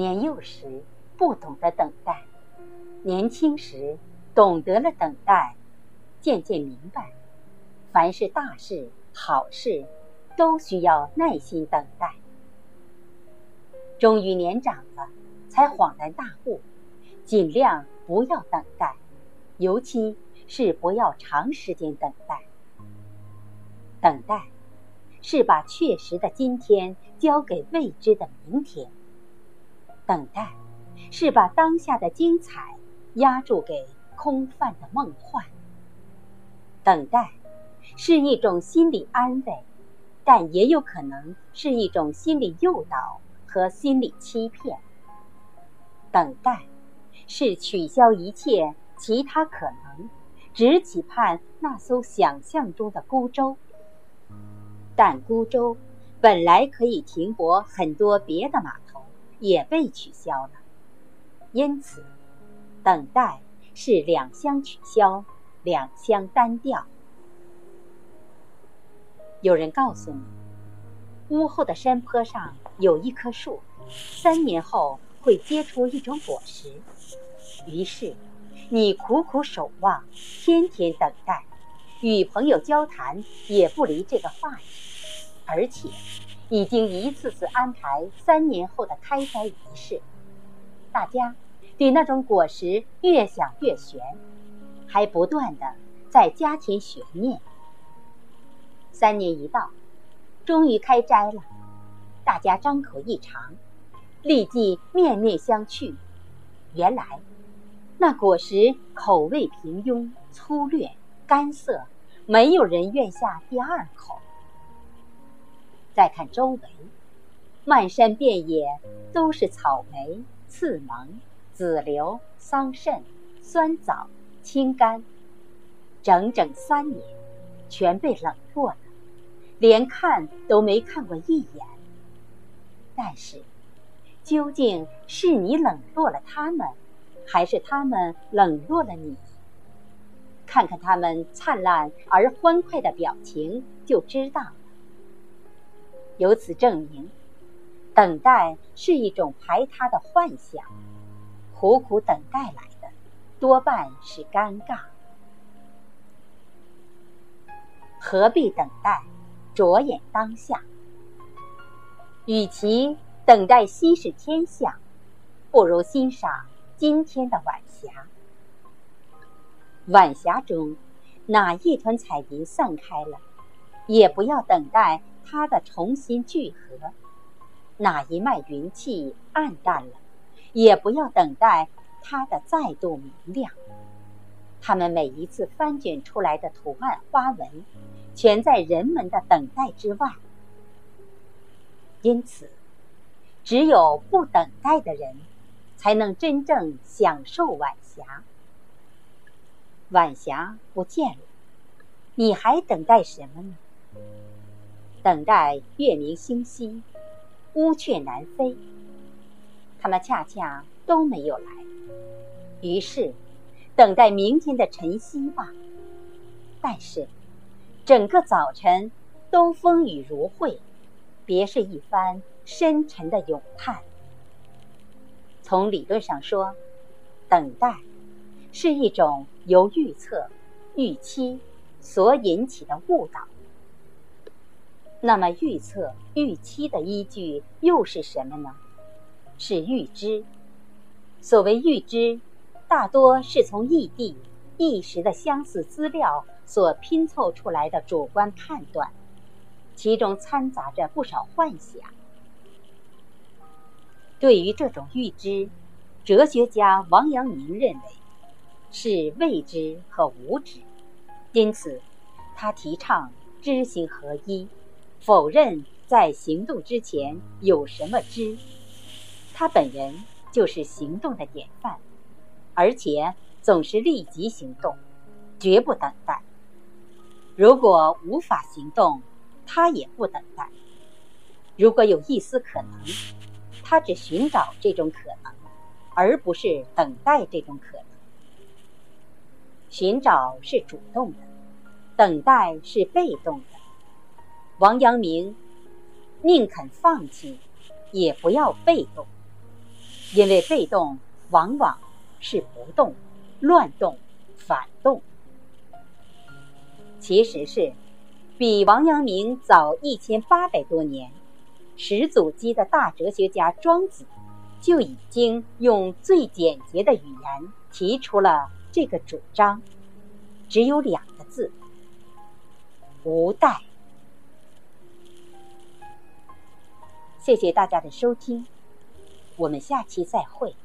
年幼时不懂得等待，年轻时懂得了等待，渐渐明白，凡是大事、好事，都需要耐心等待。终于年长了，才恍然大悟，尽量不要等待，尤其是不要长时间等待。等待，是把确实的今天交给未知的明天。等待，是把当下的精彩压注给空泛的梦幻。等待，是一种心理安慰，但也有可能是一种心理诱导和心理欺骗。等待，是取消一切其他可能，只期盼那艘想象中的孤舟。但孤舟本来可以停泊很多别的码头，也被取消了。因此，等待是两相取消，两相单调。有人告诉你，屋后的山坡上有一棵树，三年后会结出一种果实。于是，你苦苦守望，天天等待，与朋友交谈也不离这个话题。而且，已经一次次安排三年后的开摘仪式。大家对那种果实越想越悬，还不断的在加添悬念。三年一到，终于开摘了，大家张口一尝，立即面面相觑。原来，那果实口味平庸、粗略、干涩，没有人愿下第二口。再看周围，漫山遍野都是草莓、刺芒、紫榴、桑葚、酸枣、青柑，整整三年，全被冷落了，连看都没看过一眼。但是，究竟是你冷落了他们，还是他们冷落了你？看看他们灿烂而欢快的表情，就知道。由此证明，等待是一种排他的幻想，苦苦等待来的多半是尴尬。何必等待？着眼当下。与其等待稀释天象，不如欣赏今天的晚霞。晚霞中，哪一团彩云散开了，也不要等待。它的重新聚合，哪一脉云气暗淡了，也不要等待它的再度明亮。它们每一次翻卷出来的图案花纹，全在人们的等待之外。因此，只有不等待的人，才能真正享受晚霞。晚霞不见了，你还等待什么呢？等待月明星稀，乌鹊南飞。他们恰恰都没有来，于是等待明天的晨曦吧。但是整个早晨都风雨如晦，别是一番深沉的咏叹。从理论上说，等待是一种由预测、预期所引起的误导。那么，预测、预期的依据又是什么呢？是预知。所谓预知，大多是从异地、一时的相似资料所拼凑出来的主观判断，其中掺杂着不少幻想。对于这种预知，哲学家王阳明认为是未知和无知，因此他提倡知行合一。否认在行动之前有什么知，他本人就是行动的典范，而且总是立即行动，绝不等待。如果无法行动，他也不等待。如果有一丝可能，他只寻找这种可能，而不是等待这种可能。寻找是主动的，等待是被动的。王阳明宁肯放弃，也不要被动。因为被动往往是不动、乱动、反动。其实是比王阳明早一千八百多年，始祖姬的大哲学家庄子就已经用最简洁的语言提出了这个主张，只有两个字：无待。谢谢大家的收听，我们下期再会。